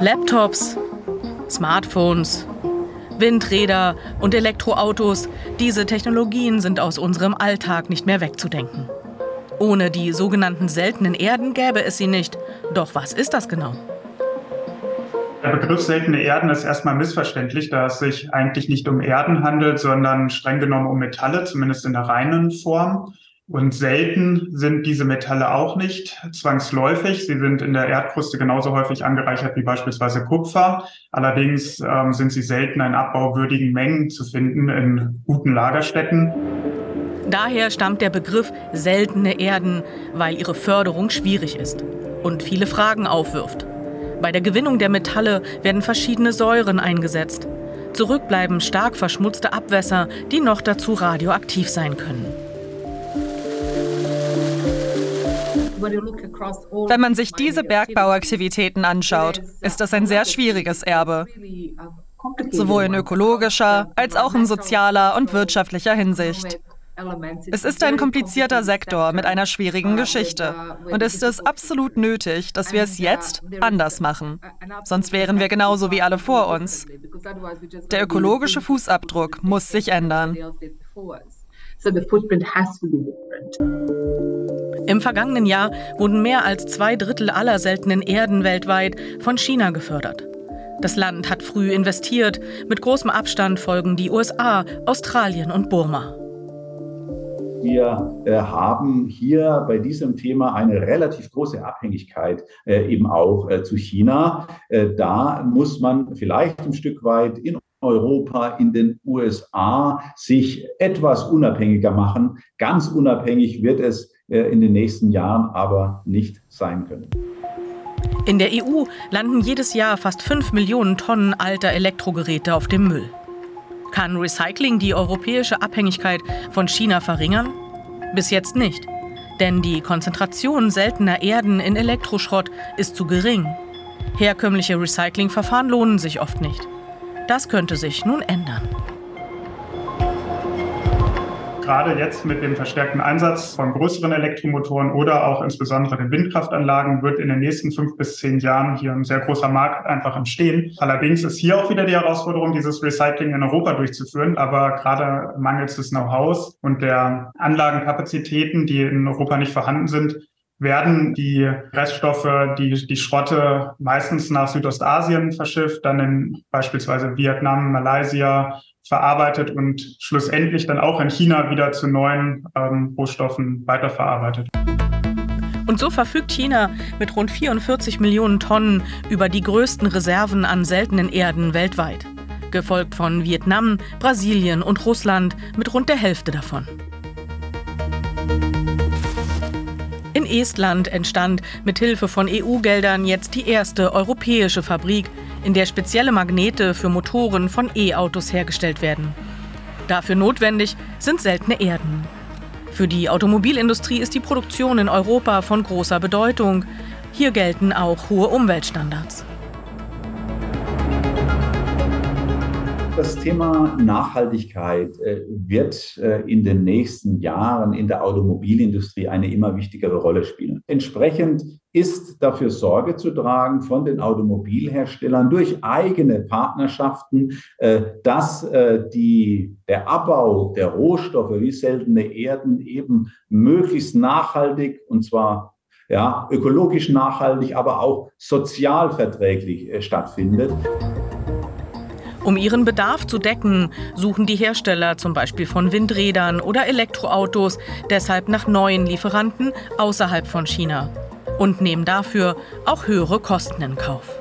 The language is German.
Laptops, Smartphones, Windräder und Elektroautos, diese Technologien sind aus unserem Alltag nicht mehr wegzudenken. Ohne die sogenannten seltenen Erden gäbe es sie nicht. Doch was ist das genau? Der Begriff seltene Erden ist erstmal missverständlich, da es sich eigentlich nicht um Erden handelt, sondern streng genommen um Metalle, zumindest in der reinen Form. Und selten sind diese Metalle auch nicht zwangsläufig. Sie sind in der Erdkruste genauso häufig angereichert wie beispielsweise Kupfer. Allerdings ähm, sind sie selten in abbauwürdigen Mengen zu finden in guten Lagerstätten. Daher stammt der Begriff seltene Erden, weil ihre Förderung schwierig ist und viele Fragen aufwirft. Bei der Gewinnung der Metalle werden verschiedene Säuren eingesetzt. Zurück bleiben stark verschmutzte Abwässer, die noch dazu radioaktiv sein können. Wenn man sich diese Bergbauaktivitäten anschaut, ist das ein sehr schwieriges Erbe, sowohl in ökologischer als auch in sozialer und wirtschaftlicher Hinsicht. Es ist ein komplizierter Sektor mit einer schwierigen Geschichte und es ist absolut nötig, dass wir es jetzt anders machen. Sonst wären wir genauso wie alle vor uns. Der ökologische Fußabdruck muss sich ändern. Im vergangenen Jahr wurden mehr als zwei Drittel aller seltenen Erden weltweit von China gefördert. Das Land hat früh investiert. Mit großem Abstand folgen die USA, Australien und Burma. Wir äh, haben hier bei diesem Thema eine relativ große Abhängigkeit äh, eben auch äh, zu China. Da muss man vielleicht ein Stück weit in Europa, in den USA sich etwas unabhängiger machen. Ganz unabhängig wird es in den nächsten Jahren aber nicht sein können. In der EU landen jedes Jahr fast 5 Millionen Tonnen alter Elektrogeräte auf dem Müll. Kann Recycling die europäische Abhängigkeit von China verringern? Bis jetzt nicht. Denn die Konzentration seltener Erden in Elektroschrott ist zu gering. Herkömmliche Recyclingverfahren lohnen sich oft nicht. Das könnte sich nun ändern. Gerade jetzt mit dem verstärkten Einsatz von größeren Elektromotoren oder auch insbesondere den Windkraftanlagen wird in den nächsten fünf bis zehn Jahren hier ein sehr großer Markt einfach entstehen. Allerdings ist hier auch wieder die Herausforderung, dieses Recycling in Europa durchzuführen. Aber gerade mangels des Know-hows und der Anlagenkapazitäten, die in Europa nicht vorhanden sind, werden die Reststoffe, die, die Schrotte meistens nach Südostasien verschifft, dann in beispielsweise Vietnam, Malaysia verarbeitet und schlussendlich dann auch in China wieder zu neuen ähm, Rohstoffen weiterverarbeitet. Und so verfügt China mit rund 44 Millionen Tonnen über die größten Reserven an seltenen Erden weltweit, gefolgt von Vietnam, Brasilien und Russland mit rund der Hälfte davon. In Estland entstand mit Hilfe von EU-Geldern jetzt die erste europäische Fabrik, in der spezielle Magnete für Motoren von E-Autos hergestellt werden. Dafür notwendig sind seltene Erden. Für die Automobilindustrie ist die Produktion in Europa von großer Bedeutung. Hier gelten auch hohe Umweltstandards. Das Thema Nachhaltigkeit äh, wird äh, in den nächsten Jahren in der Automobilindustrie eine immer wichtigere Rolle spielen. Entsprechend ist dafür Sorge zu tragen von den Automobilherstellern durch eigene Partnerschaften, äh, dass die, der Abbau der Rohstoffe wie seltene Erden eben möglichst nachhaltig und zwar ja, ökologisch nachhaltig, aber auch sozialverträglich stattfindet. Um ihren Bedarf zu decken, suchen die Hersteller zum Beispiel von Windrädern oder Elektroautos deshalb nach neuen Lieferanten außerhalb von China und nehmen dafür auch höhere Kosten in Kauf.